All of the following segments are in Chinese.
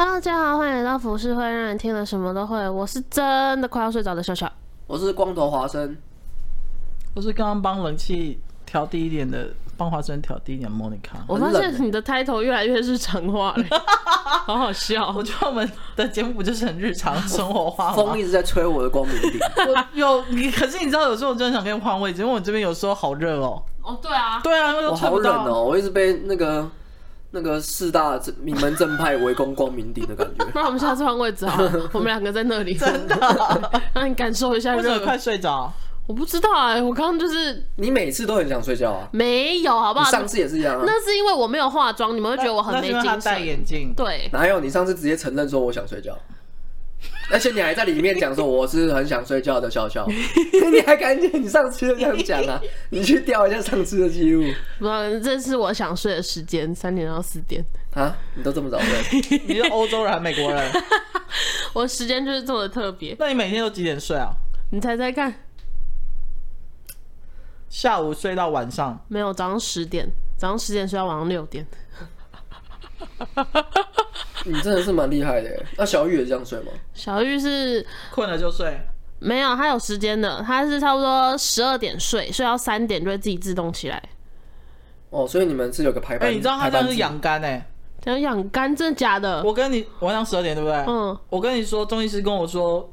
Hello，大家好，欢迎来到浮世会，让人听了什么都会。我是真的快要睡着的笑笑，我是光头华生，我是刚刚帮冷气调低一点的，帮华生调低一点的 Monica。我发现你的 title 越来越日常化了，好好笑。我觉得我们的节目不就是很日常 生活化吗？风一直在吹我的光明顶。我有你，可是你知道，有时候我真的想跟你换位置，因为我这边有时候好热哦。哦，对啊，对啊，我好冷哦，我一直被那个。那个四大名门正派围攻光明顶的感觉。那我们下次换位置好了，我们两个在那里，真的，让你感受一下热。快睡着？我不知道哎、欸，我刚刚就是。你每次都很想睡觉啊？没有，好不好？上次也是一样啊。那是因为我没有化妆，你们会觉得我很没精神。戴眼镜。对。哪有？你上次直接承认说我想睡觉。而且你还在里面讲说我是很想睡觉的笑笑，你还敢讲？你上次就这样讲啊？你去调一下上次的记录。不，这是我想睡的时间，三点到四点。啊？你都这么早睡？你是欧洲人还是美国人？我时间就是这么特别。那你每天都几点睡啊？你猜猜看。下午睡到晚上？没有，早上十点，早上十点睡到晚上六点。你真的是蛮厉害的。那小玉也这样睡吗？小玉是困了就睡，没有，他有时间的，他是差不多十二点睡，睡到三点就会自己自动起来。哦，所以你们是有个排班？哎、欸，你知道他这样是养肝哎？这样养肝真的假的？我跟你晚上十二点对不对？嗯，我跟你说，中医师跟我说。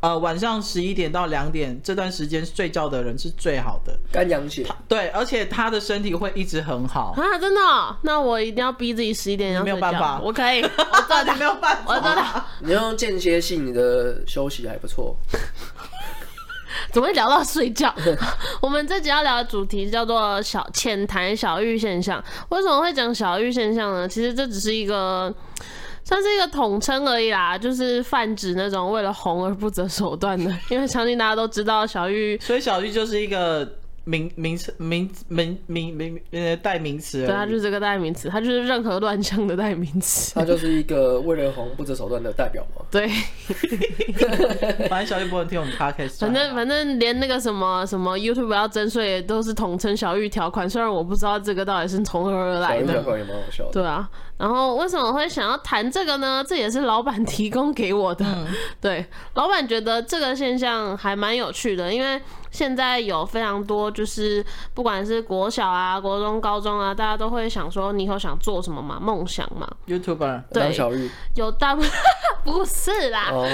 呃，晚上十一点到两点这段时间睡觉的人是最好的，肝阳血。对，而且他的身体会一直很好啊！真的、哦？那我一定要逼自己十一点要睡觉。没有办法，我可以，我做的没有办法，我做的。你用间歇性你的休息还不错。怎么会聊到睡觉？我们这集要聊的主题叫做小浅谈小玉现象。为什么会讲小玉现象呢？其实这只是一个。算是一个统称而已啦，就是泛指那种为了红而不择手段的。因为相信大家都知道小玉，所以小玉就是一个名名词名名名名呃代名词。对，它就是这个代名词，它就是任何乱象的代名词。它就是一个为了红不择手段的代表嘛。对，反正小玉不能听我们 podcast。反正反正连那个什么什么 YouTube 要征税都是统称小玉条款，虽然我不知道这个到底是从何而来的。小玉条款也蛮好笑的。对啊。然后为什么会想要谈这个呢？这也是老板提供给我的。嗯、对，老板觉得这个现象还蛮有趣的，因为现在有非常多，就是不管是国小啊、国中、高中啊，大家都会想说，你以后想做什么嘛？梦想嘛？YouTuber。对，小玉有大部分 不是啦，oh.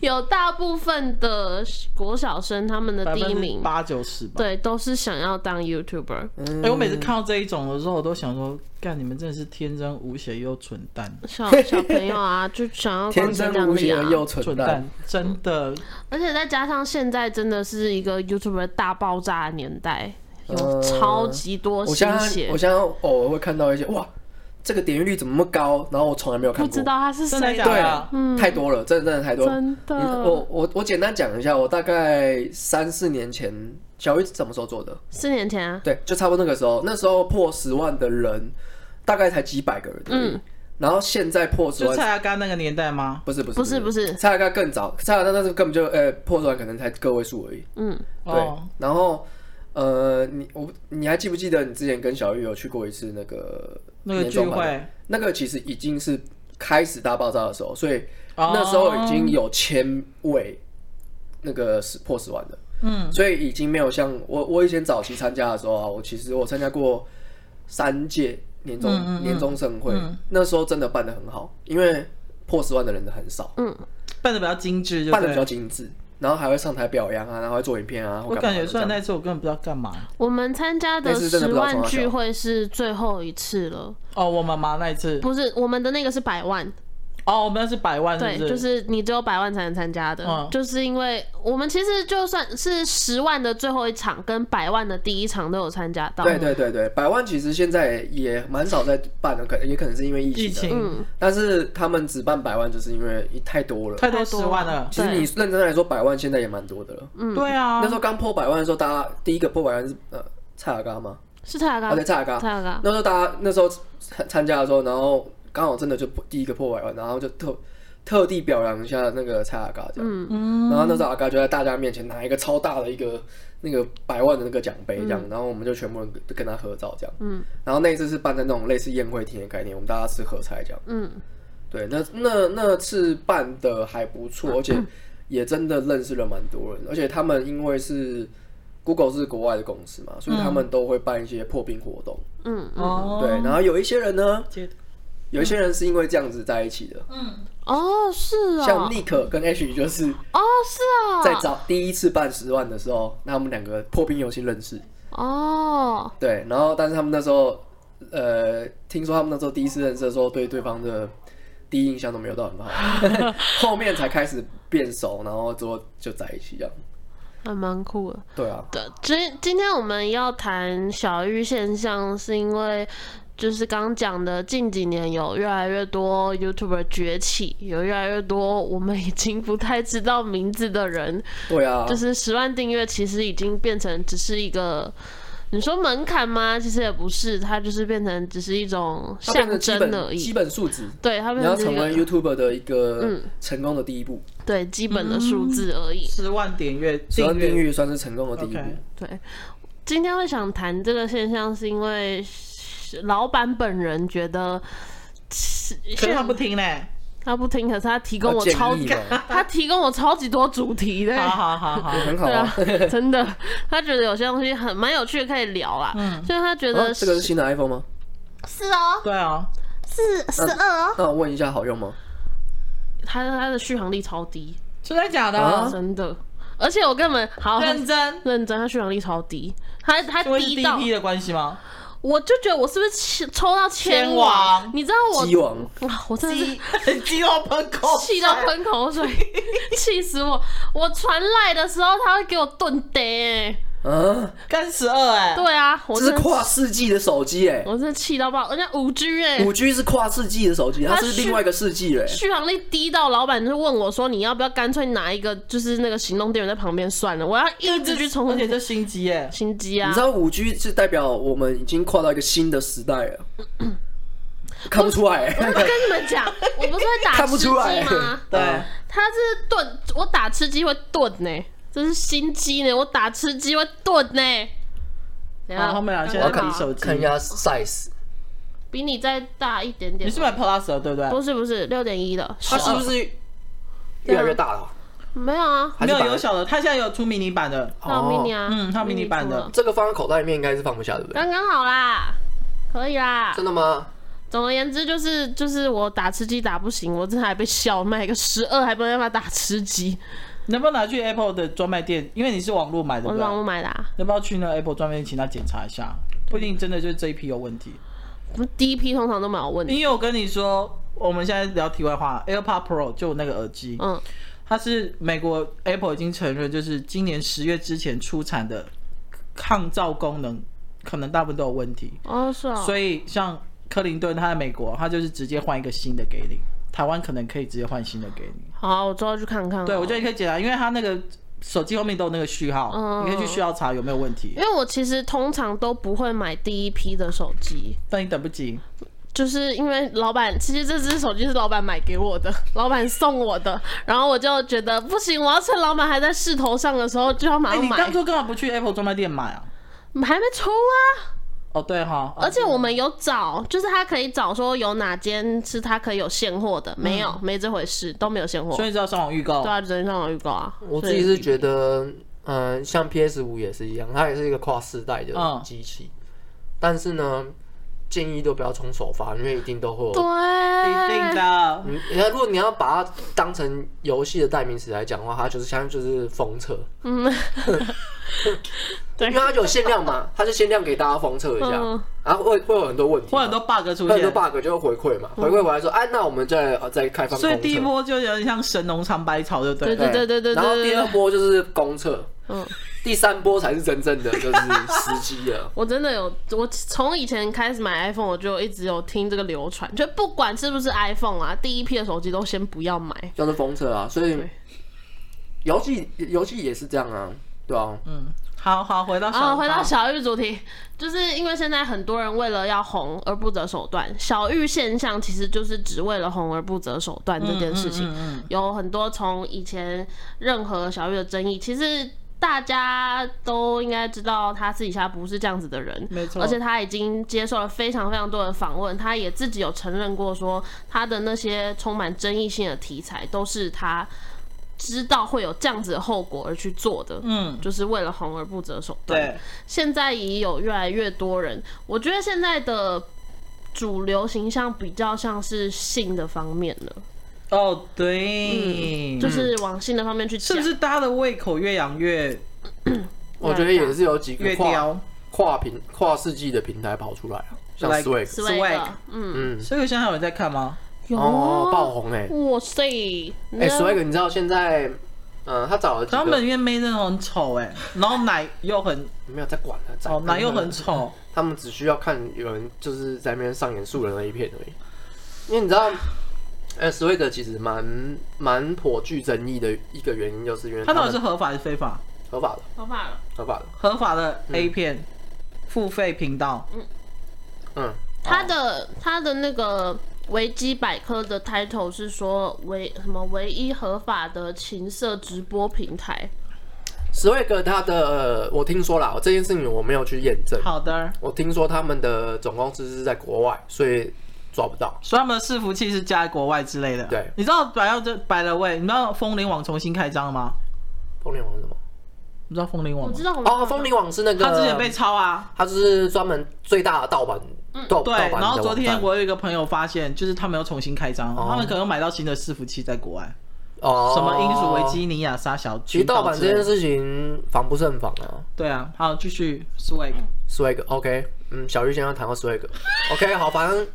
有大部分的国小生他们的第一名八九十吧，对，都是想要当 YouTuber。哎、嗯欸，我每次看到这一种的时候，我都想说。干，你们真的是天真无邪又蠢蛋，小小朋友啊，就想要天真无邪又蠢蛋，真的。而且再加上现在真的是一个 YouTuber 大爆炸的年代，有超级多新血。我现在偶尔会看到一些哇，这个点击率怎么那么高？然后我从来没有看过，不知道他是谁。对啊，嗯，太多了，真的真的太多了。真的，我我我简单讲一下，我大概三四年前，小玉什么时候做的？四年前啊，对，就差不多那个时候，那时候破十万的人。大概才几百个人，嗯，然后现在破十万，蔡阿嘎那个年代吗？不是不是不是不是，蔡阿嘎更早，蔡阿嘎那时候根本就呃破十万可能才个位数而已，嗯，对，然后呃你我你还记不记得你之前跟小玉有去过一次那个那个聚会？那个其实已经是开始大爆炸的时候，所以那时候已经有千位那个是破十万的，嗯，所以已经没有像我我以前早期参加的时候啊，我其实我参加过三届。年终、嗯嗯、年终盛会、嗯、那时候真的办的很好，因为破十万的人很少，嗯，办的比较精致，办的比较精致，然后还会上台表扬啊，然后会做影片啊。我感觉虽然那次我根本不知道干嘛。我们参加的十万聚会是最后一次了。哦，我妈妈那一次不是我们的那个是百万。哦，我们那是百万是是？对，就是你只有百万才能参加的，嗯，就是因为我们其实就算是十万的最后一场跟百万的第一场都有参加到。对对对对，百万其实现在也蛮少在办的，可也可能是因为疫情，疫情，嗯，但是他们只办百万，就是因为太多了，太多十万了。其实你认真来说，百万现在也蛮多的了。嗯，对啊，那时候刚破百万的时候，大家第一个破百万是呃蔡雅刚吗？是蔡雅刚，对，蔡雅刚，蔡雅刚。那时候大家那时候参参加的时候，然后刚好真的就第一个破百万，然后就特。特地表扬一下那个蔡阿嘎这样，嗯，然后那时候阿嘎就在大家面前拿一个超大的一个那个百万的那个奖杯这样，嗯、然后我们就全部人跟他合照这样，嗯，然后那一次是办在那种类似宴会厅的概念，我们大家吃合菜这样，嗯，对，那那那次办的还不错，而且也真的认识了蛮多人，而且他们因为是 Google 是国外的公司嘛，所以他们都会办一些破冰活动。嗯哦，对，然后有一些人呢，有一些人是因为这样子在一起的。嗯，哦，是哦，像 Nick 跟 H 就是哦，是哦，在找第一次办十万的时候，那他们两个破冰游戏认识。哦，对，然后但是他们那时候，呃，听说他们那时候第一次认识的时候，对对方的第一印象都没有到很好，后面才开始变熟，然后之后就在一起这样，还蛮酷的。对啊，对，今今天我们要谈小玉现象，是因为就是刚讲的，近几年有越来越多 YouTuber 崛起，有越来越多我们已经不太知道名字的人，对啊，就是十万订阅其实已经变成只是一个。你说门槛吗？其实也不是，它就是变成只是一种象征而已。基本数字，对，它变成你要成为 YouTuber 的一个成功的第一步。嗯、对，基本的数字而已。十、嗯、万点阅，十万订阅算是成功的第一步。Okay. 对，今天会想谈这个现象，是因为老板本人觉得，可是他不听嘞。他不听，可是他提供我超，他提供我超级多主题的，好好好好，很好啊，真的，他觉得有些东西很蛮有趣的，可以聊啦。嗯，所以他觉得这个是新的 iPhone 吗？是哦，对啊，是十二哦。那我问一下，好用吗？它它的续航力超低，真的假的？真的，而且我根本好认真认真，它续航力超低，它它低到 DP 的关系吗？我就觉得我是不是抽到千王？你知道我鸡王，我真的是鸡 到喷口，气到喷口水，气死我！我传赖的时候，他会给我顿呆。嗯，干十二哎，对啊，这是跨世纪的手机哎，我真的气到爆，人家五 G 哎，五 G 是跨世纪的手机，它是另外一个世纪哎，续航力低到老板就问我说，你要不要干脆拿一个就是那个行动电源在旁边算了，我要一直去充，而且这新机哎，新机啊，你知道五 G 是代表我们已经跨到一个新的时代了，看不出来，我跟你们讲，我不是会打吃鸡吗？对，它是炖，我打吃鸡会炖呢。这是心机呢，我打吃鸡会炖呢。好，后面啊，现在看手机，看一下 size，比你再大一点点。你是买 Plus 的对不对？不是不是，六点一的。它是不是越来越大了？没有啊，没有有小的，它现在有出迷你版的。它有迷你啊，嗯，它有迷你版的。这个放在口袋里面应该是放不下，对不对？刚刚好啦，可以啦。真的吗？总而言之，就是就是我打吃鸡打不行，我这还被笑卖个十二，还不能让他打吃鸡。能不能拿去 Apple 的专卖店？因为你是网络买的，我是网络买的啊。要不要去那 Apple 专卖店请他检查一下？不一定真的就是这一批有问题。第一批通常都没有问题。因为我跟你说，我们现在聊题外话，AirPod Pro 就那个耳机，嗯，它是美国 Apple 已经承认，就是今年十月之前出产的抗噪功能，可能大部分都有问题。哦，是啊。所以像克林顿他在美国，他就是直接换一个新的给你。台湾可能可以直接换新的给你。好，我之后去看看。对，我觉得你可以检查，因为它那个手机后面都有那个序号，嗯、你可以去序号查有没有问题。因为我其实通常都不会买第一批的手机，但你等不及，就是因为老板，其实这只手机是老板买给我的，老板送我的，然后我就觉得不行，我要趁老板还在势头上的时候就要马上买。欸、你当初干嘛不去 Apple 专卖店买啊？还没出啊。哦，对哈，而且我们有找，就是他可以找说有哪间是他可以有现货的，没有，没这回事，都没有现货。所以就要上网预告。对啊，只能上网预告啊。我自己是觉得，嗯，像 PS 五也是一样，它也是一个跨世代的机器，但是呢，建议都不要冲首发，因为一定都会有。对，一定的。你看，如果你要把它当成游戏的代名词来讲的话，它就是相当就是封测。嗯。对，因为它就有限量嘛，它就限量给大家封测一下，嗯、然后会会有很多问题，会很多 bug 出现，很多 bug 就会回馈嘛，回馈回来说，哎、那我们再再开放。所以第一波就有点像神农尝百草，对不对？对对对对对。然后第二波就是公测，嗯，第三波才是真正的就是时机了。我真的有，我从以前开始买 iPhone，我就一直有听这个流传，就不管是不是 iPhone 啊，第一批的手机都先不要买，就是封测啊。所以游戏游戏也是这样啊，对啊，嗯。好好回到小玉，好回到小玉主题，就是因为现在很多人为了要红而不择手段，小玉现象其实就是只为了红而不择手段这件事情。有很多从以前任何小玉的争议，其实。大家都应该知道他私底下不是这样子的人，没错。而且他已经接受了非常非常多的访问，他也自己有承认过说，他的那些充满争议性的题材都是他知道会有这样子的后果而去做的，嗯，就是为了红而不择手段。对，现在已有越来越多人，我觉得现在的主流形象比较像是性的方面了。哦，对、嗯，就是往性的方面去，是不是大家的胃口越养越？我觉得也是有几个跨跨平跨世纪的平台跑出来啊，像 Swag，Swag，嗯。嗯，所以现在有人在看吗？有哦，爆红哎！哇塞！哎，Swag，你知道现在，嗯，他找了他们因为妹真的很丑哎，然后奶又很没有在管他，哦，奶又很丑，他们只需要看有人就是在那边上演素人的一片而已，因为你知道。哎，Swag 其实蛮蛮颇具争议的一个原因，就是因为他到底是合法还是非法？合法的，合法的，合法的，合法的 A 片付费频道。嗯嗯，它的他的那个维基百科的 title 是说唯什么唯一合法的情色直播平台。Swag 它的我听说啦，这件事情我没有去验证。好的，我听说他们的总公司是在国外，所以。抓不到，所以他们的伺服器是加在国外之类的。对，你知道百要这百了位，你知道风铃网重新开张了吗？风铃网是什么？你知道风铃网吗？我知道。哦，风铃网是那个，他之前被抄啊，他就是专门最大的盗版。嗯，对。然后昨天我有一个朋友发现，就是他们又重新开张，他们可能买到新的伺服器在国外。哦。什么英属维基尼亚沙小？其实盗版这件事情防不胜防啊。对啊，好，继续 Swag，Swag，OK，嗯，小玉先要谈到 Swag，OK，好，反正。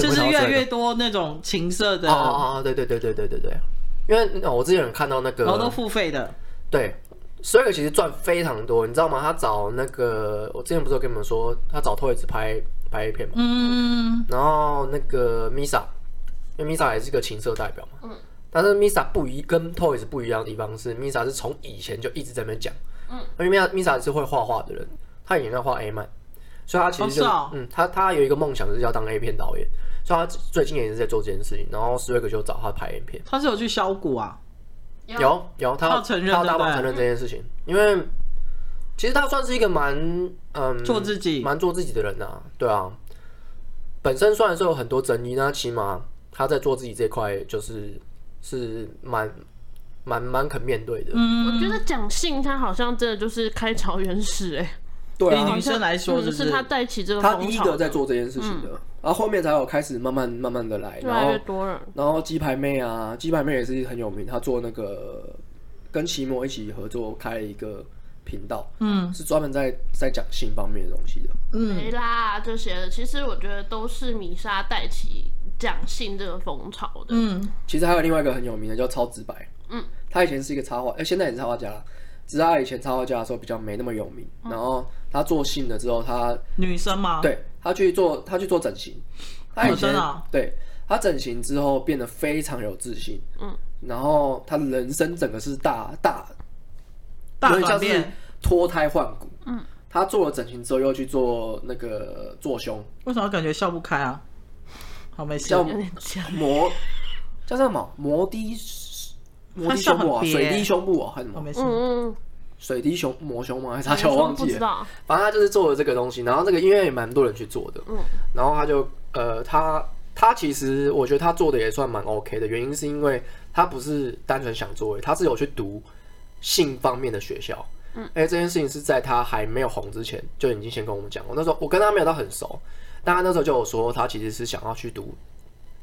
就是越来越多那种情色的哦哦对对对对对对对，因为我之前有看到那个，然后都付费的，对，Swag 其实赚非常多，你知道吗？他找那个，我之前不是有跟你们说，他找 Toys 拍拍 A 片嘛，嗯，然后那个 Misa，因为 Misa 也是一个情色代表嘛，嗯，但是 Misa 不一跟 Toys 不一样的地方是，Misa 是从以前就一直在那边讲，嗯，因为 Misa 是会画画的人，他以前在画 A 漫。所以他其实就、哦哦、嗯，他他有一个梦想就是要当 A 片导演，所以他最近也是在做这件事情。然后 Swag 就找他拍 A 片，他是有去削骨啊？有。有，他要承认，他要大方承认这件事情，因为其实他算是一个蛮嗯做自己蛮做自己的人呐、啊，对啊。本身虽然说有很多争议，那起码他在做自己这块就是是蛮蛮蛮肯面对的。嗯，我觉得蒋信他好像真的就是开朝元始哎。对啊，女生来说，就是他带起这个，他第一个在做这件事情的，嗯、然后后面才有开始慢慢慢慢的来，越来越多人。然后鸡排妹啊，鸡排妹也是很有名，她做那个跟奇摩一起合作开了一个频道，嗯，是专门在在讲性方面的东西的。嗯，没啦，这些其实我觉得都是米莎带起讲性这个风潮的。嗯，其实还有另外一个很有名的叫超直白，嗯，他以前是一个插画，哎，现在也是插画家。只是他以前插画家的时候比较没那么有名，嗯、然后他做性了之后，他女生吗？对，他去做，他去做整形。他以前、啊、对，他整形之后变得非常有自信，嗯，然后他人生整个是大大大转变，脱胎换骨。嗯，他做了整形之后又去做那个做胸，为什么感觉笑不开啊？好没事，叫摩 叫什么摩的。摩的胸部啊，水滴胸部啊，还是什么？嗯嗯，水滴胸磨胸吗？还是啥？我忘记了。反正他就是做了这个东西，然后这个音乐也蛮多人去做的。嗯，然后他就呃，他他其实我觉得他做的也算蛮 OK 的，原因是因为他不是单纯想做，他是有去读性方面的学校。嗯，哎，这件事情是在他还没有红之前就已经先跟我们讲过。那时候我跟他没有到很熟，但他那时候就有说他其实是想要去读。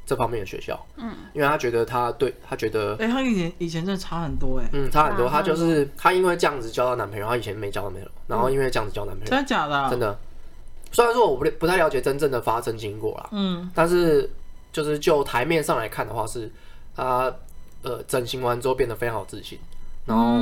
这方面的学校，嗯，因为他觉得他对他觉得，哎、欸，他以前以前真的差很多、欸，哎，嗯，差很多。他就是他因为这样子交到男朋友，他以前没交到朋友，然后因为这样子交男朋友，真的假的？真的。虽然说我不不太了解真正的发生经过啦，嗯，但是就是就台面上来看的话，是他呃整形完之后变得非常有自信，然后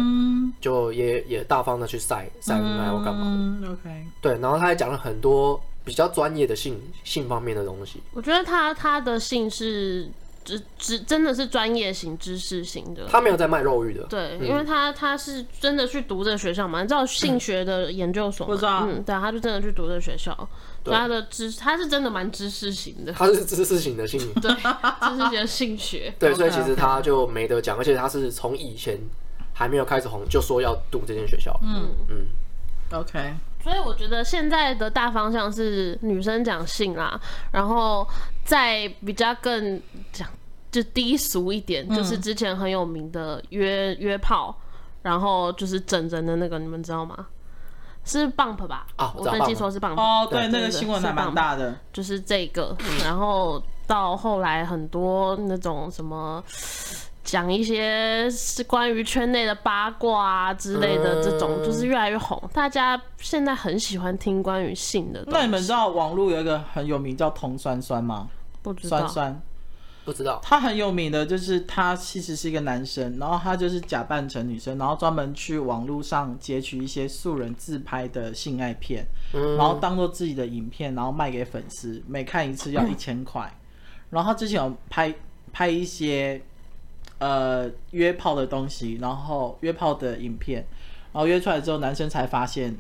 就也也大方的去晒晒恩爱或干嘛的，嗯，OK，对，然后他还讲了很多。比较专业的性性方面的东西，我觉得他他的性是只只真的是专业型知识型的，他没有在卖肉欲的。对，嗯、因为他他是真的去读这个学校嘛，你知道性学的研究所，不知道，嗯，对，他就真的去读这个学校，对。他的知他是真的蛮知识型的，他是知识型的性，对，知识型的性学，对，所以其实他就没得讲，而且他是从以前还没有开始红，就说要读这间学校。嗯嗯，OK。所以我觉得现在的大方向是女生讲性啦，然后再比较更讲就低俗一点，嗯、就是之前很有名的约约炮，然后就是整人的那个，你们知道吗？是 bump 吧？啊，我登记说是 bump。哦，对，那个新闻还蛮大的，就是这个，然后到后来很多那种什么。讲一些是关于圈内的八卦啊之类的，这种就是越来越红。大家现在很喜欢听关于性的。那你们知道网络有一个很有名叫童酸酸吗？不知道。酸酸，不知道。他很有名的就是他其实是一个男生，然后他就是假扮成女生，然后专门去网络上截取一些素人自拍的性爱片，然后当做自己的影片，然后卖给粉丝，每看一次要一千块。然后他之前有拍拍一些。呃，约炮的东西，然后约炮的影片，然后约出来之后，男生才发现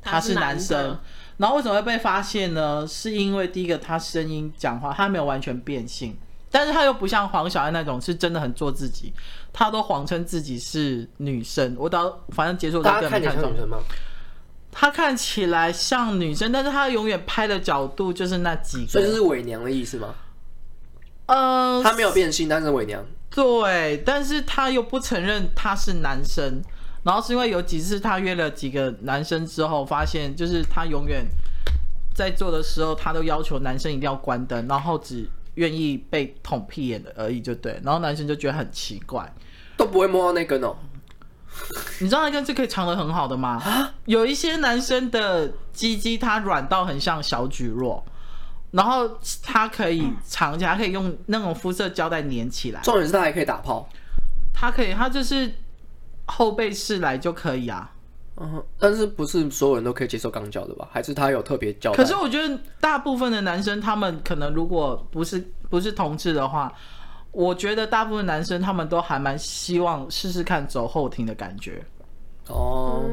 他是男生。男然后为什么会被发现呢？是因为第一个，他声音讲话，他没有完全变性，但是他又不像黄小爱那种是真的很做自己，他都谎称自己是女生。我到反正结束都跟他看起来像女生吗？他看起来像女生，但是他永远拍的角度就是那几个，所以这是伪娘的意思吗？呃，他没有变性，但是伪娘。对，但是他又不承认他是男生，然后是因为有几次他约了几个男生之后，发现就是他永远在做的时候，他都要求男生一定要关灯，然后只愿意被捅屁眼的而已，就对。然后男生就觉得很奇怪，都不会摸到那根哦。你知道那根是可以藏得很好的吗？有一些男生的鸡鸡，它软到很像小蒟蒻。然后它可以藏起来，可以用那种肤色胶带粘起来。重点是它还可以打炮，它可以，它就是后背式来就可以啊。嗯，但是不是所有人都可以接受钢胶的吧？还是他有特别胶？可是我觉得大部分的男生，他们可能如果不是不是同志的话，我觉得大部分男生他们都还蛮希望试试看走后庭的感觉。哦，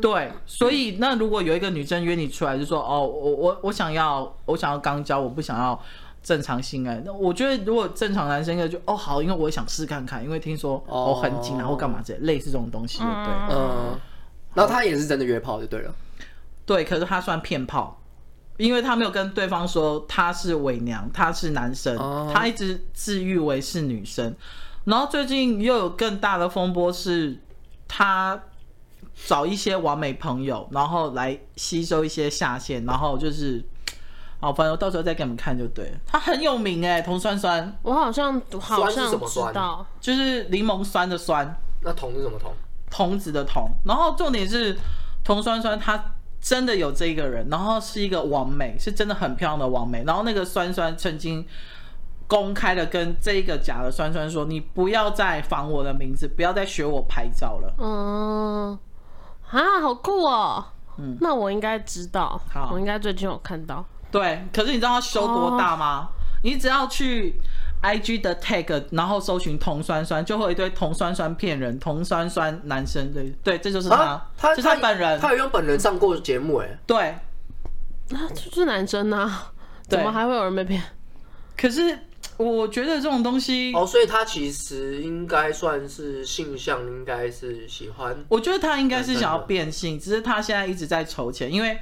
对，所以那如果有一个女生约你出来，就说哦，我我我想要我想要肛交，我不想要正常性爱。那我觉得如果正常男生应该就哦好，因为我也想试看看，因为听说哦。很紧然后干嘛这类似这种东西，对，嗯，然后他也是真的约炮就对了，对，可是他算骗炮，因为他没有跟对方说他是伪娘，他是男生，他一直自誉为是女生，然后最近又有更大的风波是他。找一些完美朋友，然后来吸收一些下线，然后就是，好，反正到时候再给你们看就对了。他很有名哎，童酸酸，我好像好像知道，酸就是柠檬酸的酸。那童是什么童？童子的童。然后重点是童酸酸，他真的有这一个人，然后是一个完美，是真的很漂亮的完美。然后那个酸酸曾经公开的跟这个假的酸酸说：“你不要再仿我的名字，不要再学我拍照了。”嗯。啊，好酷哦！嗯，那我应该知道，好，我应该最近有看到。对，可是你知道他修多大吗？哦、你只要去 IG 的 tag，然后搜寻童酸酸，就会有一堆童酸酸骗人，童酸酸男生对对，这就是他，啊、他就是他本人，他有用本人上过节目哎，对，那就是男生啊，怎么还会有人被骗？可是。我觉得这种东西哦，所以他其实应该算是性向，应该是喜欢。我觉得他应该是想要变性，只是他现在一直在筹钱，因为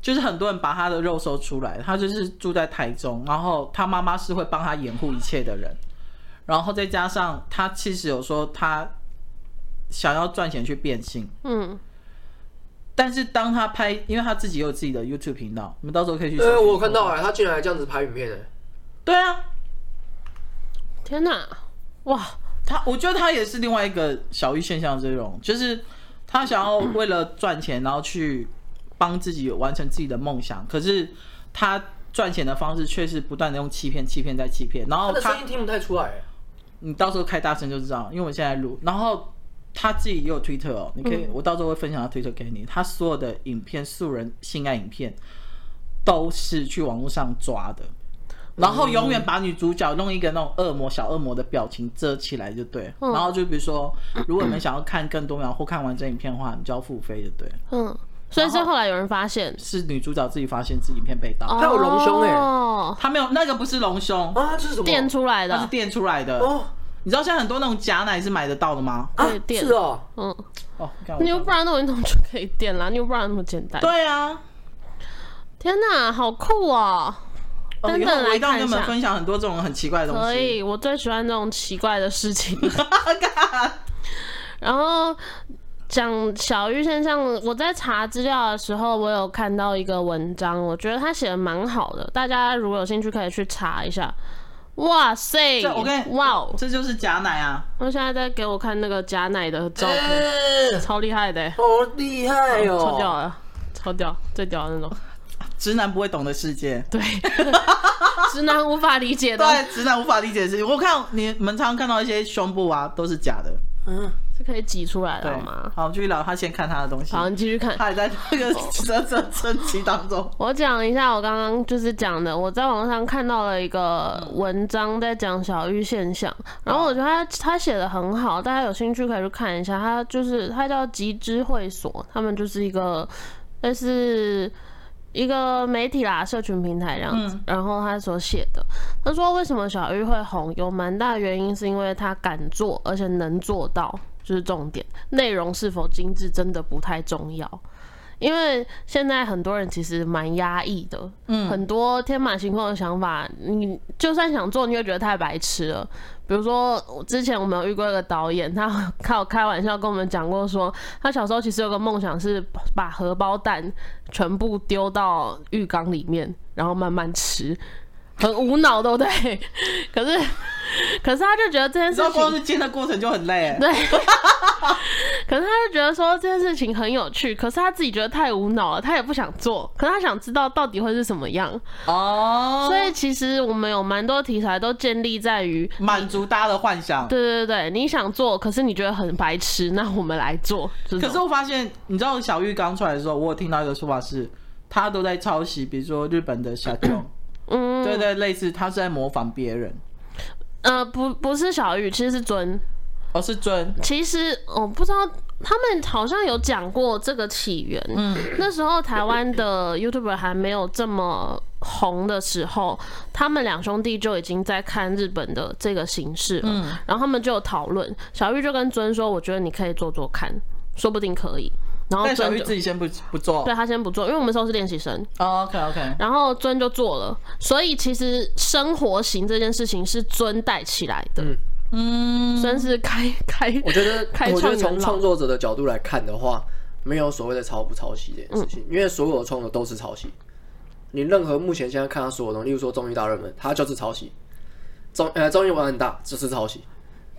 就是很多人把他的肉收出来，他就是住在台中，然后他妈妈是会帮他掩护一切的人，然后再加上他其实有说他想要赚钱去变性，嗯，但是当他拍，因为他自己有自己的 YouTube 频道，你们到时候可以去。呃，我看到哎，他竟然还这样子拍影片哎。对啊，天哪，哇，他我觉得他也是另外一个小玉现象，这种就是他想要为了赚钱，然后去帮自己完成自己的梦想，可是他赚钱的方式却是不断的用欺骗、欺骗再欺骗，然后他，他的声音听不太出来，你到时候开大声就知道，因为我现在录，然后他自己也有推特哦，你可以，我到时候会分享他推特给你，他所有的影片、素人性爱影片都是去网络上抓的。然后永远把女主角弄一个那种恶魔小恶魔的表情遮起来就对，嗯、然后就比如说，如果你们想要看更多秒或看完整影片的话，你就要付费就对。嗯，所以是后来有人发现。是女主角自己发现自己影片被盗，她有隆胸哎，她没有那个不是隆胸啊，这是什么？垫出来的，它是垫出来的。哦，你知道现在很多那种假奶是买得到的吗？可以垫，是哦，嗯，哦，你又不然那种就可以垫啦，你又不然那么简单。对啊，天哪，好酷哦！等等来跟你们分享很多这种很奇怪的东西。可以，我最喜欢这种奇怪的事情。然后讲小玉现象，我在查资料的时候，我有看到一个文章，我觉得他写的蛮好的，大家如果有兴趣可以去查一下。哇塞！我跟你，哇，这就是假奶啊！我现在在给我看那个假奶的照片，欸、超厉害的，好厉害哦，超屌的，超屌，最屌的那种。直男不会懂的世界，对，直男无法理解的，对，直男无法理解的事情。我看你们常常看到一些胸部啊，都是假的，嗯，是可以挤出来的好吗？好，继续聊，他先看他的东西。好，你继续看，他还在那个 升级当中。我讲一下，我刚刚就是讲的，我在网上看到了一个文章，在讲小玉现象，然后我觉得他他写的很好，大家有兴趣可以去看一下。他就是他叫集知会所，他们就是一个类似。一个媒体啦，社群平台这样子，然后他所写的，他说为什么小玉会红，有蛮大原因是因为他敢做，而且能做到，就是重点，内容是否精致真的不太重要。因为现在很多人其实蛮压抑的，嗯，很多天马行空的想法，你就算想做，你会觉得太白痴了。比如说，之前我们有遇过一个导演，他靠开玩笑跟我们讲过，说他小时候其实有个梦想是把荷包蛋全部丢到浴缸里面，然后慢慢吃。很无脑，对不对？可是，可是他就觉得这件事情，光是煎的过程就很累。对。可是他就觉得说这件事情很有趣，可是他自己觉得太无脑了，他也不想做。可是他想知道到底会是什么样。哦。所以其实我们有蛮多题材都建立在于满足大家的幻想。对对对，你想做，可是你觉得很白痴，那我们来做。可是我发现，你知道小玉刚出来的时候，我有听到一个说法是，他都在抄袭，比如说日本的小众。嗯，对对，类似他是在模仿别人，呃，不，不是小玉，其实是尊，哦，是尊。其实我不知道，他们好像有讲过这个起源。嗯，那时候台湾的 YouTuber 还没有这么红的时候，他们两兄弟就已经在看日本的这个形式了。嗯，然后他们就有讨论，小玉就跟尊说：“我觉得你可以做做看，说不定可以。”然后尊自己先不不做，对他先不做，因为我们时候是练习生。Oh, OK OK。然后尊就做了，所以其实生活型这件事情是尊带起来的。嗯，算是开开。我觉得，我觉得从创作者的角度来看的话，没有所谓的抄不抄袭这件事情，嗯、因为所有的创作都是抄袭。你任何目前现在看到所有东西，例如说综艺大热门，它就是抄袭。综呃综艺玩很大，就是抄袭。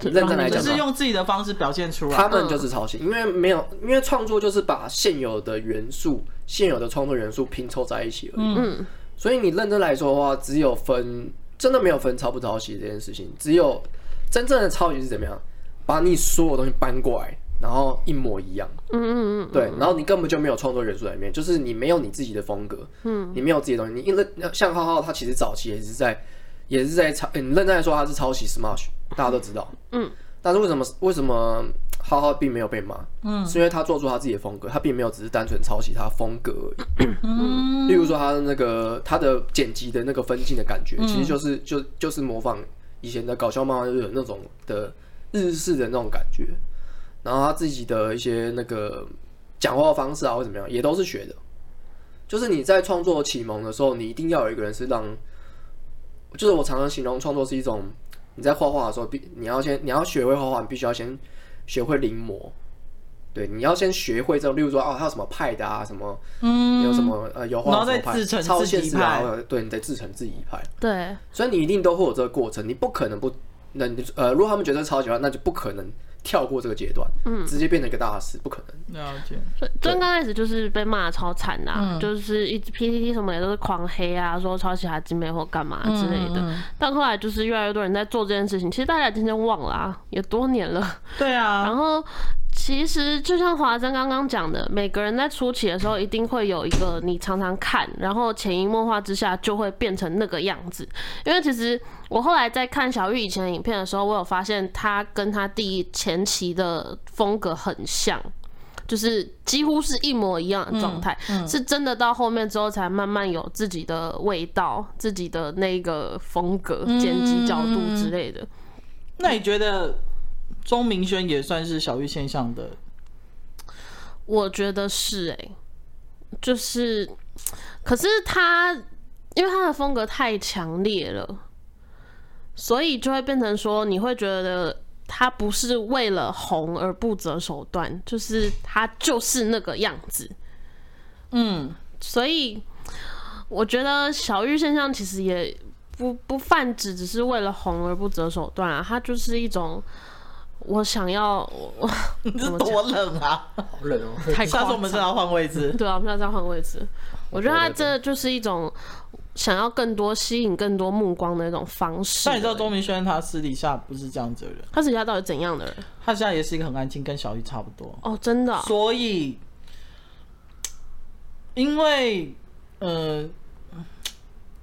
认真来讲，就是用自己的方式表现出来。他们就是抄袭，因为没有，因为创作就是把现有的元素、现有的创作元素拼凑在一起而已。嗯，所以你认真来说的话，只有分，真的没有分抄不抄袭这件事情。只有真正的抄袭是怎么样，把你所有东西搬过来，然后一模一样。嗯嗯嗯，对，然后你根本就没有创作元素在里面，就是你没有你自己的风格。嗯，你没有自己的东西。你因为像浩浩，他其实早期也是在。也是在抄，欸、你认真来说他是抄袭 Smash，大家都知道。嗯，但是为什么为什么浩浩并没有被骂？嗯，是因为他做出他自己的风格，他并没有只是单纯抄袭他风格而已。嗯，例如说他的那个他的剪辑的那个分镜的感觉，其实就是就就是模仿以前的搞笑漫画日那种的日式的那种感觉。然后他自己的一些那个讲话方式啊或怎么样，也都是学的。就是你在创作启蒙的时候，你一定要有一个人是让。就是我常常形容创作是一种，你在画画的时候，必你要先你要学会画画，你必须要先学会临摹。对，你要先学会这种，例如说啊，它有什么派的啊，什么，嗯，有什么呃，油画什么派，超现实啊，对，你得自成自己一派。对，所以你一定都会有这个过程，你不可能不，那你呃，如果他们觉得抄袭的话，那就不可能。跳过这个阶段，嗯，直接变成一个大师，不可能。了解。真刚开始就是被骂超惨的，嗯、就是一直 PTT 什么也都是狂黑啊，说抄袭他精美或干嘛之类的。嗯嗯、但后来就是越来越多人在做这件事情，其实大家渐渐忘了啊，也多年了。对啊。然后。其实就像华珍刚刚讲的，每个人在初期的时候一定会有一个你常常看，然后潜移默化之下就会变成那个样子。因为其实我后来在看小玉以前的影片的时候，我有发现他跟他弟前期的风格很像，就是几乎是一模一样的状态。嗯嗯、是真的到后面之后才慢慢有自己的味道、自己的那个风格、剪辑角度之类的。那你觉得钟明轩也算是小玉现象的？我觉得是哎、就是，可是他因为他的风格太强烈了，所以就会变成说，你会觉得他不是为了红而不择手段，就是他就是那个样子。嗯，所以我觉得小玉现象其实也不不泛指只是为了红而不择手段啊，他就是一种。我想要，我 你这多冷啊！好冷哦！太下次我们是要换位置。对啊，我们现在要换位置。我觉得他这就是一种想要更多吸引更多目光的一种方式。但你知道钟明轩他私底下不是这样子的人，他私底下到底怎样的人？他现在也是一个很安静，跟小玉差不多。哦，真的、啊。所以，因为，呃，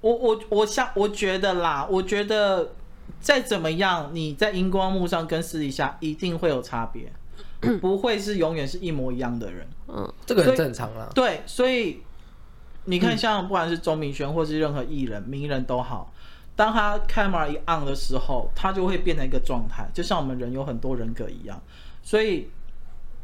我我我想，我觉得啦，我觉得。再怎么样，你在荧光幕上跟私底下一定会有差别，不会是永远是一模一样的人。嗯，这个很正常啦。对，所以你看，像不管是钟明轩或是任何艺人、名人都好，当他 camera 一 on 的时候，他就会变成一个状态，就像我们人有很多人格一样。所以，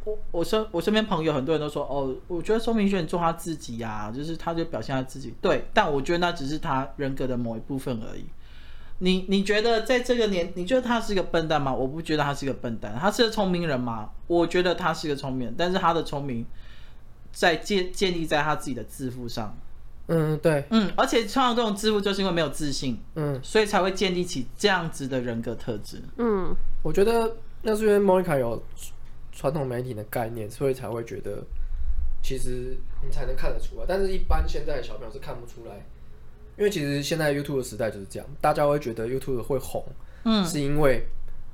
我我身我身边朋友很多人都说，哦，我觉得钟明轩做他自己呀、啊，就是他就表现他自己。对，但我觉得那只是他人格的某一部分而已。你你觉得在这个年，你觉得他是个笨蛋吗？我不觉得他是个笨蛋，他是个聪明人吗？我觉得他是个聪明人，但是他的聪明在建建立在他自己的自负上。嗯，对，嗯，而且创造这种自负，就是因为没有自信，嗯，所以才会建立起这样子的人格特质。嗯，我觉得那是因为 Monica 有传统媒体的概念，所以才会觉得其实你才能看得出来，但是一般现在的小朋友是看不出来。因为其实现在 YouTube 的时代就是这样，大家会觉得 YouTube 会红，嗯，是因为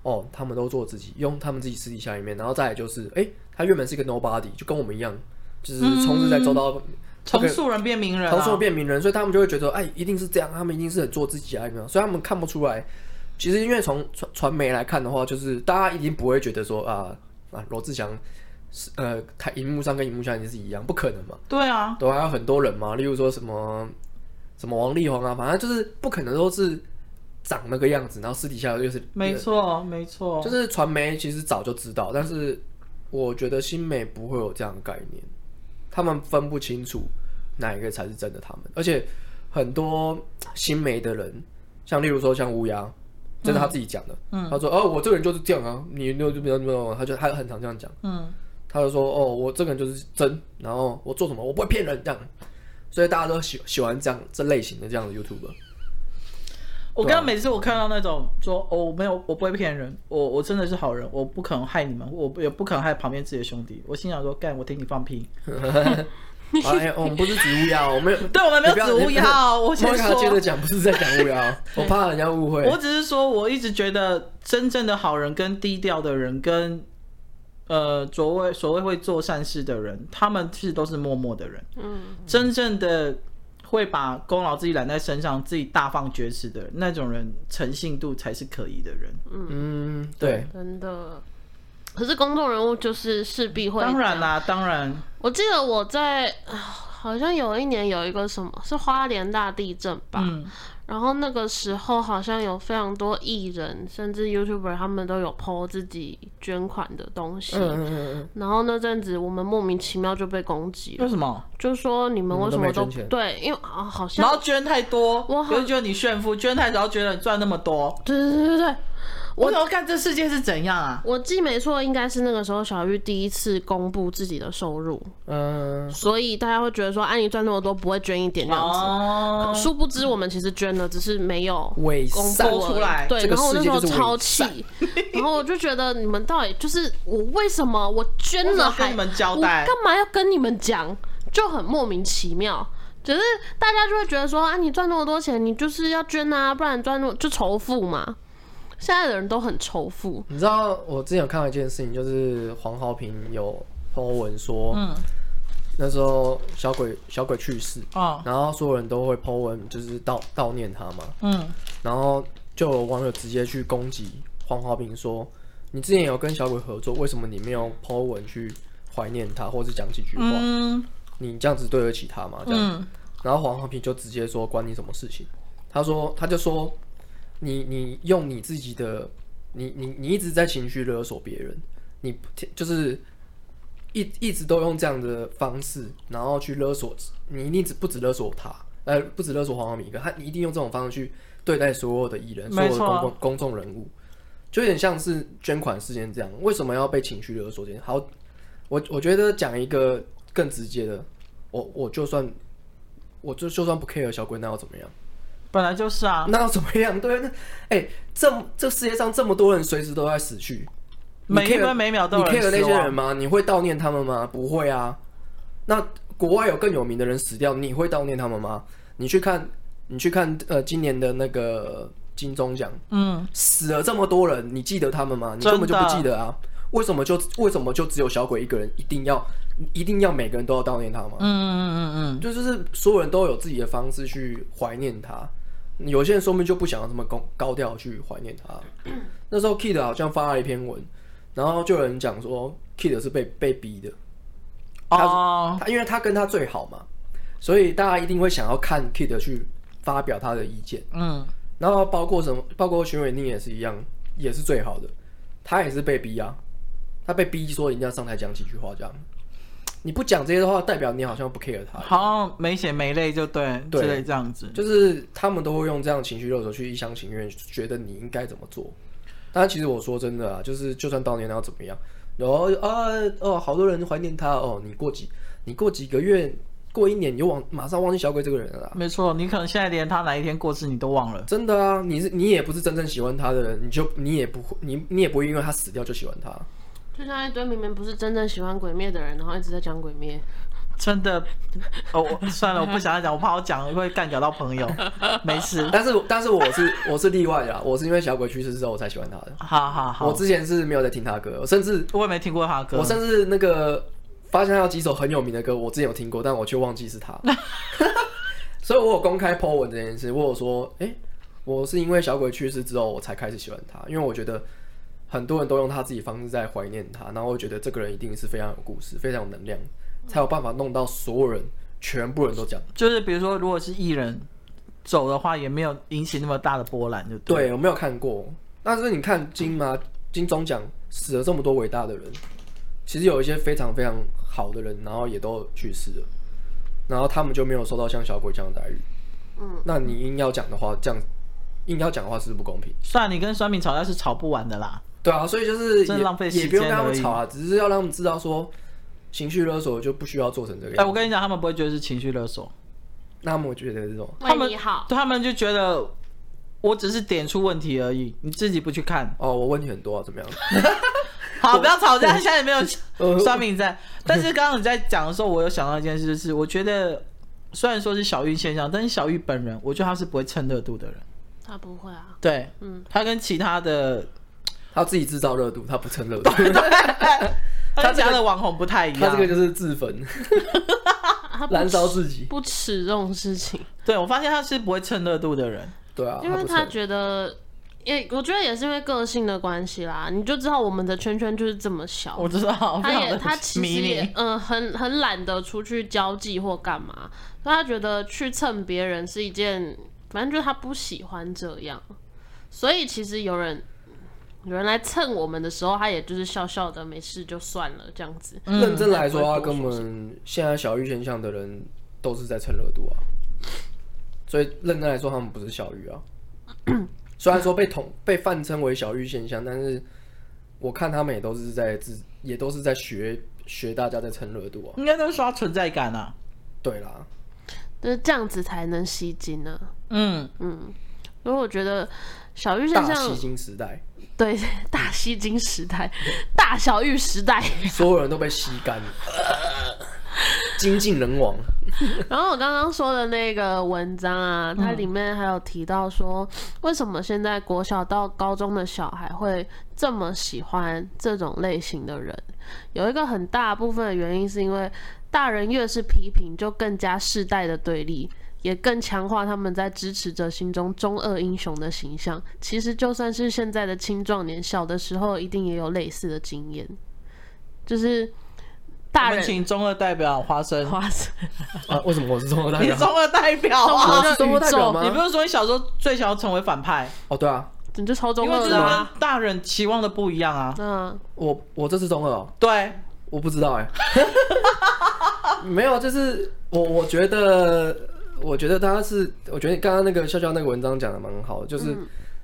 哦，他们都做自己，用他们自己私底下里面，然后再来就是，哎，他原本是一个 Nobody，就跟我们一样，就是充斥在周到，从素人变名人，从素人变名人，所以他们就会觉得，哎，一定是这样，他们一定是很做自己啊，有没有？所以他们看不出来。其实因为从传传媒来看的话，就是大家一定不会觉得说啊啊罗志祥是呃，他荧幕上跟荧幕下一定是一样，不可能嘛？对啊，都还有很多人嘛，例如说什么。什么王力宏啊，反正就是不可能都是长那个样子，然后私底下又是没错没错，就是传媒其实早就知道，但是我觉得新媒不会有这样的概念，他们分不清楚哪一个才是真的他们，而且很多新媒的人，像例如说像乌鸦，这是他自己讲的，嗯，他说哦我这个人就是这样啊，你就就比较没有，他就他很常这样讲，嗯，他就说哦我这个人就是真，然后我做什么我不会骗人这样。所以大家都喜喜欢这样这类型的这样的 YouTuber。我刚刚每次我看到那种说哦，我没有，我不会骗人，我我真的是好人，我不可能害你们，我也不可能害旁边自己的兄弟。我心想说，干，我听你放屁。哎，我们不是指乌鸦，我们 对，我们没有指乌鸦。我先说，接着讲，不是在讲乌鸦，我怕人家误会。我只是说，我一直觉得真正的好人跟低调的人跟。呃，所谓所谓会做善事的人，他们其实都是默默的人。嗯，真正的会把功劳自己揽在身上，自己大放厥词的那种人，诚信度才是可疑的人。嗯，对，真的。可是公众人物就是势必会，当然啦，当然。我记得我在好像有一年有一个什么是花莲大地震吧。嗯然后那个时候好像有非常多艺人，甚至 YouTuber 他们都有 po 自己捐款的东西。嗯、然后那阵子我们莫名其妙就被攻击了。为什么？就说你们为什么都，都对？因为啊，好像然后捐太多，我好就觉得你炫富，捐太多，然后觉得你赚那么多。对对对对对。我怎么看这世界是怎样啊？我记没错，应该是那个时候小玉第一次公布自己的收入，嗯，所以大家会觉得说，安妮赚那么多，不会捐一点这样子。哦，殊不知我们其实捐了，只是没有公布出来。对，然后我那时候超气，然后我就觉得你们到底就是我为什么我捐了还跟你们交代，干嘛要跟你们讲？就很莫名其妙。只是大家就会觉得说，啊，你赚那么多钱，你就是要捐啊，不然赚那么就仇富嘛。现在的人都很仇富。你知道我之前有看到一件事情，就是黄豪平有 po 文说，嗯，那时候小鬼小鬼去世，啊，然后所有人都会 po 文，就是悼悼念他嘛，嗯，然后就有网友直接去攻击黄豪平说，你之前有跟小鬼合作，为什么你没有 po 文去怀念他，或者讲几句话？嗯，你这样子对得起他吗？这样，嗯，然后黄豪平就直接说，关你什么事情？他说，他就说。你你用你自己的你你你一直在情绪勒索别人，你就是一一直都用这样的方式，然后去勒索你，一定只不止勒索他，呃，不止勒索黄晓明一个，他你一定用这种方式去对待所有的艺人，所有的公众公众人物，就有点像是捐款事件这样。为什么要被情绪勒索？好，我我觉得讲一个更直接的，我我就算我就就算不 care 小鬼，那要怎么样？本来就是啊，那要怎么样？对，那哎、欸，这这世界上这么多人随时都在死去，每一分每秒都有人死。你 care 那些人吗？你会悼念他们吗？不会啊。那国外有更有名的人死掉，你会悼念他们吗？你去看，你去看，呃，今年的那个金钟奖，嗯，死了这么多人，你记得他们吗？你根本就不记得啊。为什么就为什么就只有小鬼一个人一定要一定要每个人都要悼念他吗？嗯嗯嗯嗯，就就是所有人都有自己的方式去怀念他。有些人说明就不想要这么高高调去怀念他。那时候 Kid 好像发了一篇文，然后就有人讲说 Kid 是被被逼的。他他因为他跟他最好嘛，所以大家一定会想要看 Kid 去发表他的意见。嗯，然后包括什么，包括徐伟宁也是一样，也是最好的。他也是被逼啊，他被逼说一定要上台讲几句话这样。你不讲这些的话，代表你好像不 care 他，好像没血没泪就对，对，之类这样子。就是他们都会用这样情绪勒索去一厢情愿，觉得你应该怎么做。但其实我说真的啊，就是就算当年他要怎么样，然后啊哦，好多人怀念他哦，你过几你过几个月过一年，你就忘马上忘记小鬼这个人了。没错，你可能现在连他哪一天过世你都忘了。真的啊，你是你也不是真正喜欢他的人，你就你也不会你你也不会因为他死掉就喜欢他。就像一堆明明不是真正喜欢鬼灭的人，然后一直在讲鬼灭，真的哦，算了，我不想要讲，我怕我讲会干掉到朋友，没事。但是但是我是我是例外啦，我是因为小鬼去世之后我才喜欢他的。好好好，我之前是没有在听他歌，我甚至我也没听过他的歌，我甚至那个发现他有几首很有名的歌，我之前有听过，但我却忘记是他。所以我有公开 po 文这件事，我有说，哎、欸，我是因为小鬼去世之后我才开始喜欢他，因为我觉得。很多人都用他自己方式在怀念他，然后我觉得这个人一定是非常有故事、非常有能量，才有办法弄到所有人、全部人都讲。就是比如说，如果是艺人走的话，也没有引起那么大的波澜，就对。对，我没有看过。但是你看金嘛，金钟奖死了这么多伟大的人，其实有一些非常非常好的人，然后也都去世了，然后他们就没有受到像小鬼这样的待遇。嗯，那你硬要讲的话，这样硬要讲的话是不是不公平？算了，你跟酸民吵架是吵不完的啦。对啊，所以就是也浪费时间，也不用跟他们吵啊，只是要让他们知道说，情绪勒索就不需要做成这个样子。哎，我跟你讲，他们不会觉得是情绪勒索，那他们觉得这种，他们好，对他们就觉得我只是点出问题而已，你自己不去看。哦，我问题很多啊，怎么样？好，不要吵架，现在也没有酸民在。但是刚刚你在讲的时候，我有想到一件事，就是我觉得虽然说是小玉现象，但是小玉本人，我觉得他是不会蹭热度的人。他不会啊。对，嗯，他跟其他的。他自己制造热度，他不蹭热度。他家的网红不太一样，他这个就是自焚，燃烧自己，不耻这种事情。对，我发现他是不会蹭热度的人。对啊，因为他觉得，也我觉得也是因为个性的关系啦。你就知道我们的圈圈就是这么小，我知道。他也他其实也嗯、呃、很很懒得出去交际或干嘛，所以他觉得去蹭别人是一件，反正就是他不喜欢这样。所以其实有人。有人来蹭我们的时候，他也就是笑笑的，没事就算了这样子。嗯、认真来说，他根本现在小玉现象的人都是在蹭热度啊。所以认真来说，他们不是小玉啊。虽然说被统被泛称为小玉现象，但是我看他们也都是在自，也都是在学学大家在蹭热度啊。应该都是刷存在感啊。对啦，就是这样子才能吸金呢、啊。嗯嗯，所以我觉得小玉现象吸金时代。对，大吸金时代，大小玉时代，所有人都被吸干，精尽人亡。然后我刚刚说的那个文章啊，它里面还有提到说，为什么现在国小到高中的小孩会这么喜欢这种类型的人？有一个很大部分的原因，是因为大人越是批评，就更加世代的对立。也更强化他们在支持者心中中二英雄的形象。其实就算是现在的青壮年，小的时候一定也有类似的经验。就是大人请中二代表花生，花生啊？为什么我是中二代表？你中二代表啊？中二代表吗？你不是说你小时候最想要成为反派？哦，对啊，你就超中二的吗？大人期望的不一样啊。嗯，我我这是中二哦。对，我不知道哎。没有，就是我我觉得，我觉得他是，我觉得刚刚那个笑笑那个文章讲的蛮好的，就是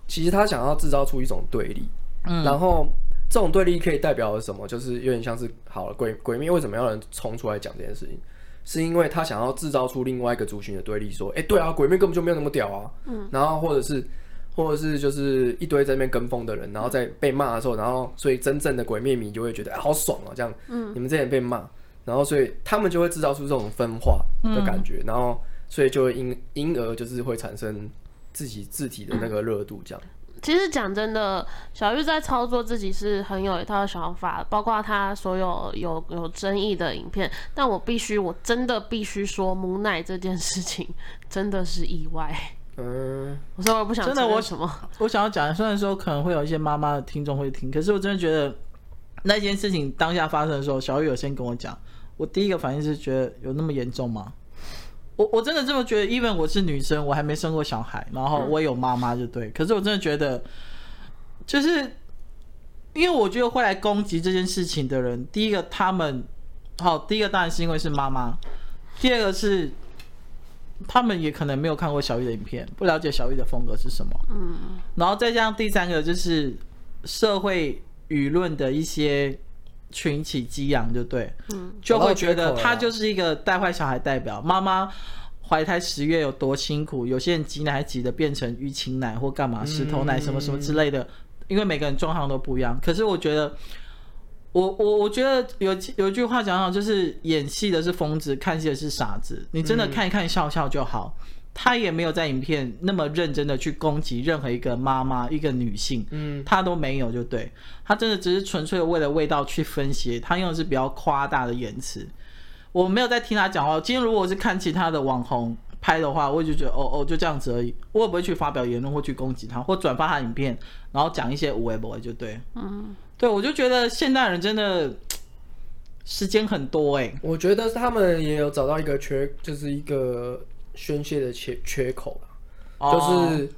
其实他想要制造出一种对立，嗯，然后这种对立可以代表什么？就是有点像是好了，鬼鬼灭为什么要人冲出来讲这件事情？是因为他想要制造出另外一个族群的对立，说，哎、欸，对啊，鬼灭根本就没有那么屌啊，嗯，然后或者是，或者是就是一堆在那边跟风的人，然后在被骂的时候，然后所以真正的鬼灭迷就会觉得，哎、欸，好爽啊，这样，嗯，你们这些人被骂，然后所以他们就会制造出这种分化的感觉，嗯、然后所以就会因因而就是会产生自己字体的那个热度，这样。其实讲真的，小玉在操作自己是很有一套想法，包括他所有有有争议的影片。但我必须，我真的必须说，母奶这件事情 真的是意外。嗯，我说我不想真的我什么，我想要讲，虽然说可能会有一些妈妈的听众会听，可是我真的觉得那件事情当下发生的时候，小玉有先跟我讲，我第一个反应是觉得有那么严重吗？我我真的这么觉得，even 我是女生，我还没生过小孩，然后我有妈妈，就对。可是我真的觉得，就是因为我觉得会来攻击这件事情的人，第一个他们，好，第一个当然是因为是妈妈，第二个是他们也可能没有看过小玉的影片，不了解小玉的风格是什么，嗯，然后再加上第三个就是社会舆论的一些。群起激昂，就对，嗯，就会觉得他就是一个带坏小孩代表。妈妈怀胎十月有多辛苦，有些人挤奶挤的变成淤青奶或干嘛石头奶什么什么之类的，因为每个人状况都不一样。可是我觉得，我我我觉得有有一句话讲好，就是演戏的是疯子，看戏的是傻子。你真的看一看笑笑就好。他也没有在影片那么认真的去攻击任何一个妈妈、一个女性，嗯，他都没有，就对，他真的只是纯粹的为了味道去分析，他用的是比较夸大的言辞。我没有在听他讲话。今天如果是看其他的网红拍的话，我就觉得哦哦就这样子而已，我也不会去发表言论或去攻击他，或转发他影片，然后讲一些有的没的就对，嗯，对，我就觉得现代人真的时间很多哎、欸，我觉得他们也有找到一个缺，就是一个。宣泄的缺缺口，oh. 就是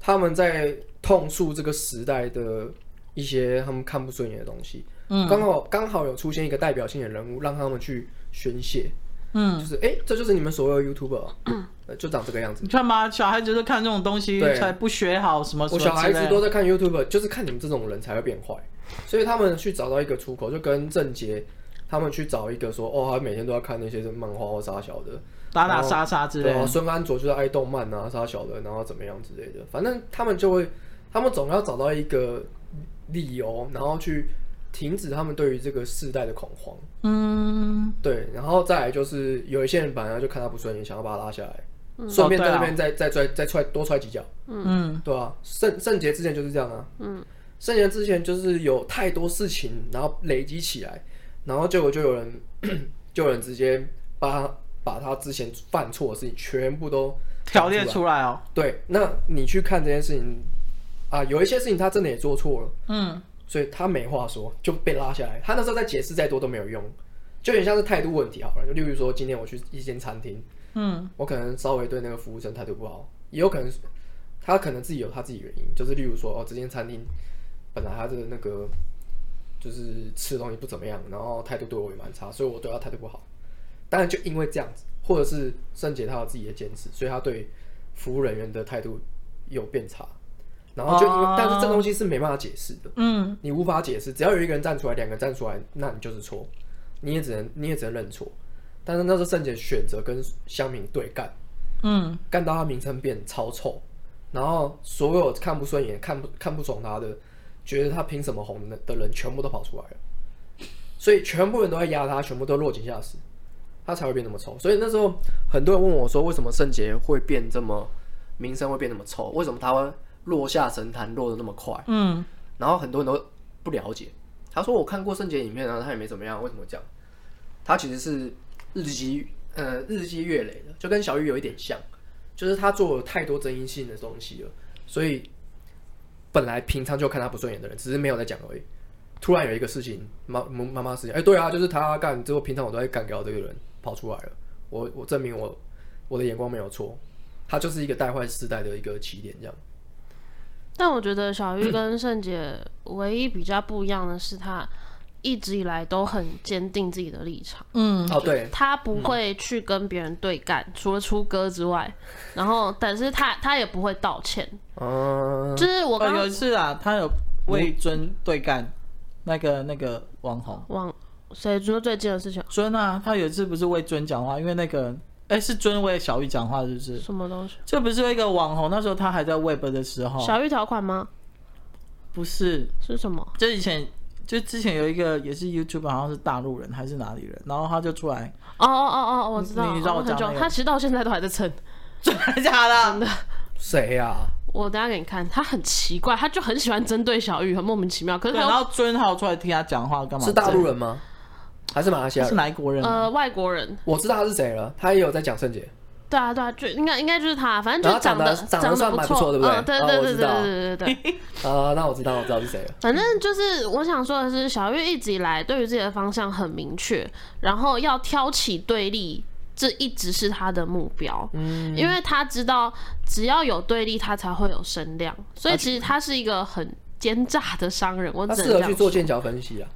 他们在痛诉这个时代的一些他们看不顺眼的东西。嗯，刚好刚好有出现一个代表性的人物，让他们去宣泄。嗯，就是哎、欸，这就是你们所谓的 YouTuber，嗯，就长这个样子。你看嘛，小孩子都看这种东西，才不学好什么什么。我小孩子都在看 YouTuber，就是看你们这种人才会变坏。所以他们去找到一个出口，就跟郑杰他们去找一个说，哦，他每天都要看那些漫画或啥小的。打打杀杀之类的，孙安卓就是爱动漫啊，杀小人，然后怎么样之类的，反正他们就会，他们总要找到一个理由，然后去停止他们对于这个世代的恐慌。嗯，对，然后再来就是有一些人本来就看他不顺眼，想要把他拉下来，顺、嗯、便在那边再、哦啊、再踹再踹多踹几脚。嗯，对啊，圣圣杰之前就是这样啊。嗯，圣杰之前就是有太多事情，然后累积起来，然后结果就有人 就有人直接把他。把他之前犯错的事情全部都条列出来哦。对，那你去看这件事情啊，有一些事情他真的也做错了，嗯，所以他没话说就被拉下来。他那时候再解释再多都没有用，就有点像是态度问题好了。就例如说，今天我去一间餐厅，嗯，我可能稍微对那个服务生态度不好，也有可能他可能自己有他自己原因，就是例如说哦，这间餐厅本来他的那个就是吃的东西不怎么样，然后态度对我也蛮差，所以我对他态度不好。当然，就因为这样子，或者是圣杰他有自己的坚持，所以他对服务人员的态度有变差。然后就因为，uh, 但是这东西是没办法解释的，嗯，你无法解释。只要有一个人站出来，两个人站出来，那你就是错，你也只能你也只能认错。但是那时候圣杰选择跟乡民对干，嗯，干到他名称变超臭，然后所有看不顺眼、看不看不爽他的，觉得他凭什么红的的人，全部都跑出来了，所以全部人都在压他，全部都落井下石。他才会变那么臭，所以那时候很多人问我说：“为什么圣洁会变这么名声会变那么臭？为什么他会落下神坛落的那么快？”嗯，然后很多人都不了解。他说：“我看过圣洁影片啊，他也没怎么样，为什么这样？他其实是日积呃日积月累的，就跟小玉有一点像，就是他做了太多争议性的东西了，所以本来平常就看他不顺眼的人，只是没有在讲而已。突然有一个事情，妈妈妈事情，哎、欸，对啊，就是他干，之后平常我都在干掉这个人。”跑出来了，我我证明我我的眼光没有错，他就是一个带坏世代的一个起点，这样。但我觉得小玉跟 圣姐唯一比较不一样的是，他一直以来都很坚定自己的立场。嗯，哦对，他不会去跟别人对干，嗯，除了出歌之外，然后但是他他也不会道歉。嗯，就是我刚刚有一次啊，他有为尊对干那个那个网红网谁说最近的事情？尊啊，他有一次不是为尊讲话，因为那个。哎，是尊为小玉讲话，是不是？什么东西？这不是一个网红，那时候他还在 Web 的时候。小玉条款吗？不是，是什么？就以前，就之前有一个也是 YouTuber，好像是大陆人还是哪里人，然后他就出来。哦哦哦哦，我知道。你，你知道我讲那个？哦，他其实到现在都还在蹭。真的假的？真的。谁呀？我等下给你看，他很奇怪，他就很喜欢针对小玉，很莫名其妙。可是他然后尊还有出来听他讲话干嘛？是大陆人吗？还是马来西亚，是来国人。呃，外国人。我知道他是谁了，他也有在讲圣洁。对啊对啊，就应该应该就是他，反正就长得长得算不错，对不？对对对对对对对。啊，那我知道我知道是谁了。反正就是我想说的是小月一直以来对于自己的方向很明确，然后要挑起对立，这一直是他的目标。嗯。因为他知道只要有对立他才会有声量。所以其实他是一个很。奸诈的商人。我只能他适合去做剑桥分析啊。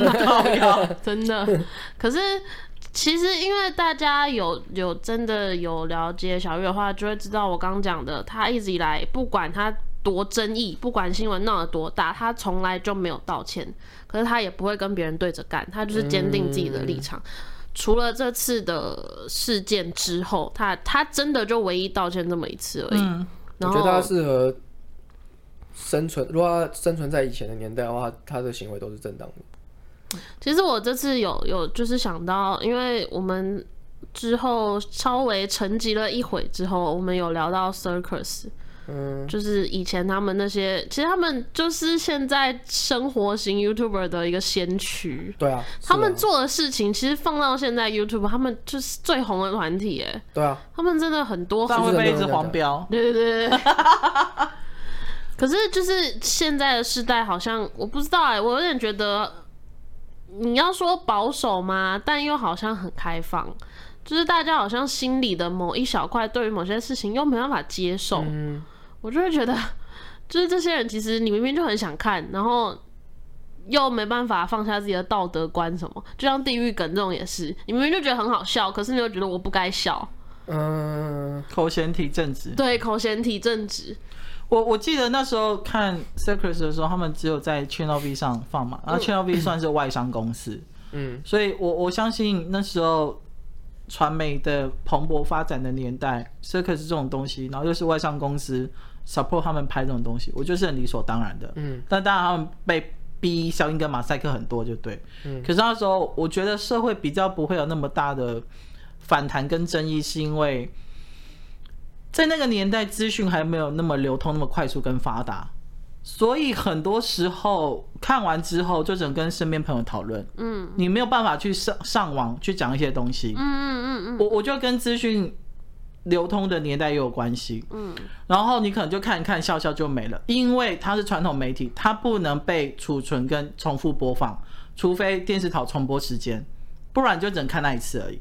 真的，可是。其实，因为大家有有真的有了解小玉的话，就会知道我刚刚讲的，他一直以来不管他多争议，不管新闻闹得多大，他从来就没有道歉。可是他也不会跟别人对着干，他就是坚定自己的立场。嗯、除了这次的事件之后，他他真的就唯一道歉这么一次而已。嗯、然后我觉得他适合生存，如果他生存在以前的年代的话，他的行为都是正当的。其实我这次有有就是想到，因为我们之后稍微沉寂了一会之后，我们有聊到 Circus，嗯，就是以前他们那些，其实他们就是现在生活型 YouTuber 的一个先驱。对啊，他们做的事情其实放到现在 YouTube，他们就是最红的团体，哎，对啊，他们真的很多，会被一直黄标，对对对。可是就是现在的世代，好像我不知道哎，我有点觉得。你要说保守吗？但又好像很开放，就是大家好像心里的某一小块对于某些事情又没办法接受，嗯，我就会觉得，就是这些人其实你明明就很想看，然后又没办法放下自己的道德观什么，就像地狱梗这种也是，你明明就觉得很好笑，可是你又觉得我不该笑，嗯，口嫌体正直，对，口嫌体正直。我我记得那时候看 Circus 的时候，他们只有在 Channel V 上放嘛，然后 Channel V 算是外商公司，嗯，所以我我相信那时候传媒的蓬勃发展的年代，Circus 这种东西，然后又是外商公司 support 他们拍这种东西，我觉得是很理所当然的，嗯，但当然他们被逼小英跟马赛克很多，就对，嗯，可是那时候我觉得社会比较不会有那么大的反弹跟争议，是因为。在那个年代，资讯还没有那么流通、那么快速跟发达，所以很多时候看完之后就只能跟身边朋友讨论。嗯，你没有办法去上上网去讲一些东西。嗯嗯嗯嗯，我我就跟资讯流通的年代也有关系。嗯，然后你可能就看一看，笑笑就没了，因为它是传统媒体，它不能被储存跟重复播放，除非电视台重播时间，不然就只能看那一次而已。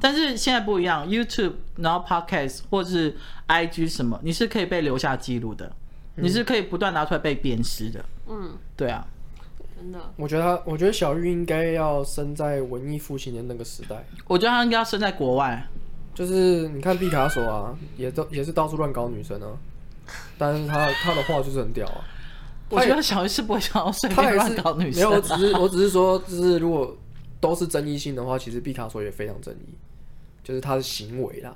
嗯，但是现在不一样，YouTube，然后 Podcast 或是 IG 什么，你是可以被留下记录的，嗯，你是可以不断拿出来被辨识的。嗯，对啊，真的。我觉得他，我觉得小玉应该要生在文艺复兴的那个时代。我觉得他应该要生在国外，就是你看毕卡索啊，也都也是到处乱搞女生啊，但是他他的画就是很屌啊。我觉得小玉是不会想要随便乱搞女生，没有，我只是我只是说，就是如果。都是争议性的话，其实毕卡索也非常争议，就是他的行为啦，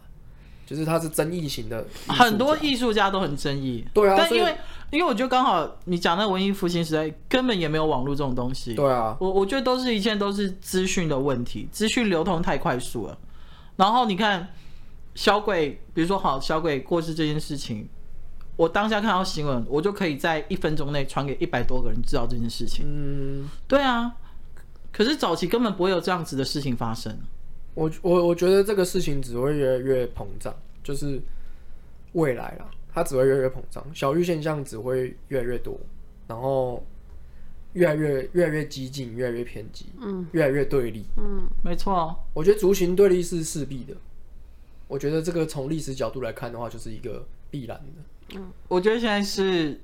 就是他是争议型的。很多艺术家都很争议，对啊。但因为因为我觉得刚好你讲那文艺复兴时代根本也没有网络这种东西，对啊。我我觉得都是一切都是资讯的问题，资讯流通太快速了。然后你看小鬼，比如说好小鬼过世这件事情，我当下看到新闻，我就可以在一分钟内传给一百多个人知道这件事情。嗯，对啊。可是早期根本不会有这样子的事情发生。我我我觉得这个事情只会越来越膨胀，就是未来啦，它只会越来越膨胀，小玉现象只会越来越多，然后越来越越来越激进，越来越偏激，嗯，越来越对立，嗯，没错。我觉得族群对立是势必的。我觉得这个从历史角度来看的话，就是一个必然的。嗯，我觉得现在是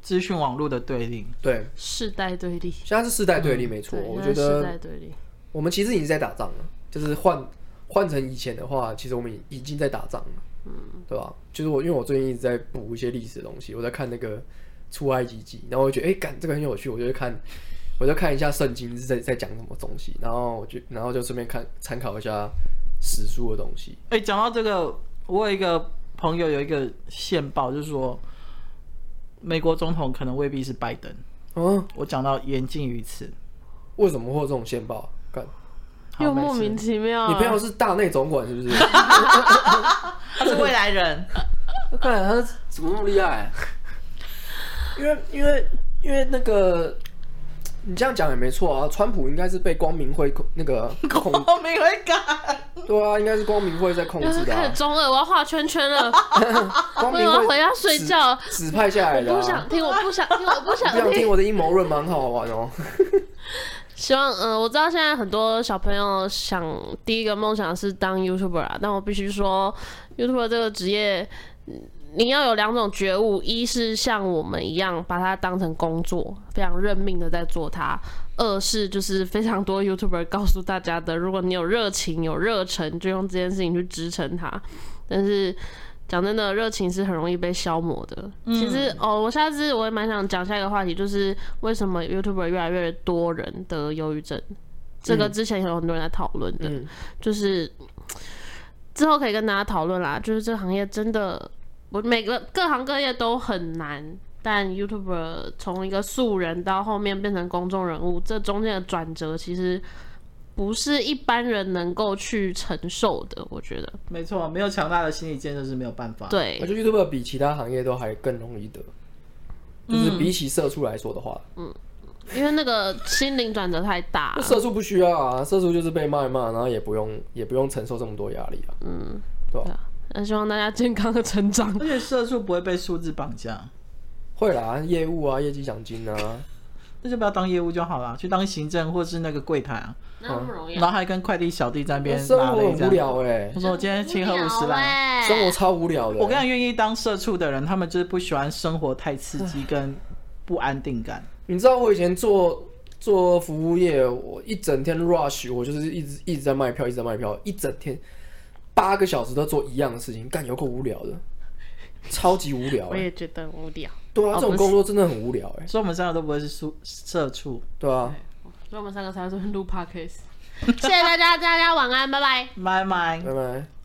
资讯网络的对立，对，世代对立，现在是世代对立，没错。我觉得世代对立，我们其实已经在打仗了，就是换换成以前的话，其实我们已经在打仗了，嗯，对吧？就是我，因为我最近一直在补一些历史的东西，我在看那个出埃及记，然后我觉得，哎，干这个很有趣，我就会看，我就看一下圣经是在在讲什么东西，然后我就然后就顺便看参考一下史书的东西。哎，讲到这个，我有一个朋友有一个线报，就是说。美国总统可能未必是拜登。嗯，我讲到言尽于此。为什么会有这种线报？干，又莫名其妙。你朋友是大内总管是不是？他是未来人。看他怎么那么厉害？因为因为因为那个。你这样讲也没错啊，川普应该是被光明会控那个 控光明会干，对啊，应该是光明会在控制的、啊。开始中二，我要画圈圈了。光明会我要回家睡觉。指派下来的、啊。我不想听，我不想听，我不想听。不想听我的阴谋论，蛮好玩哦。希望嗯、呃，我知道现在很多小朋友想第一个梦想是当 YouTuber 啊，但我必须说，YouTuber 这个职业。你要有两种觉悟：一是像我们一样把它当成工作，非常认命的在做它；二是就是非常多 YouTuber 告诉大家的，如果你有热情、有热忱，就用这件事情去支撑它。但是讲真的，热情是很容易被消磨的。嗯、其实哦，我下次我也蛮想讲下一个话题，就是为什么 YouTuber 越来越多人得忧郁症？嗯、这个之前有很多人在讨论的，嗯、就是之后可以跟大家讨论啦。就是这个行业真的。我每个各行各业都很难，但 YouTuber 从一个素人到后面变成公众人物，这中间的转折其实不是一般人能够去承受的。我觉得没错，没有强大的心理建设是没有办法。对，我觉得 YouTuber 比其他行业都还更容易得，就是比起社畜来说的话，嗯，因为那个心灵转折太大了。社畜不需要啊，社畜就是被骂一骂，然后也不用也不用承受这么多压力啊。嗯，对吧？对啊那希望大家健康的成长，而且社畜不会被数字绑架。会啦，业务啊，业绩奖金啊，那就不要当业务就好了，去当行政或是那个柜台啊。那不容易、啊。然后还跟快递小弟在那边。生活很无聊哎、欸。他说我今天请喝五十来。生活超无聊的。我跟你讲，愿意当社畜的人，他们就是不喜欢生活太刺激跟不安定感。你知道我以前做做服务业，我一整天 rush，我就是一直一直在卖票，一直在卖票，一整天。八个小时都做一样的事情，干有够无聊的，超级无聊、欸。我也觉得无聊。对啊，哦、这种工作真的很无聊哎、欸。所以我们三个都不会是社社畜。对啊。所以我们三个才会录 podcast。谢谢大家，大家晚安，拜拜。拜拜，拜拜。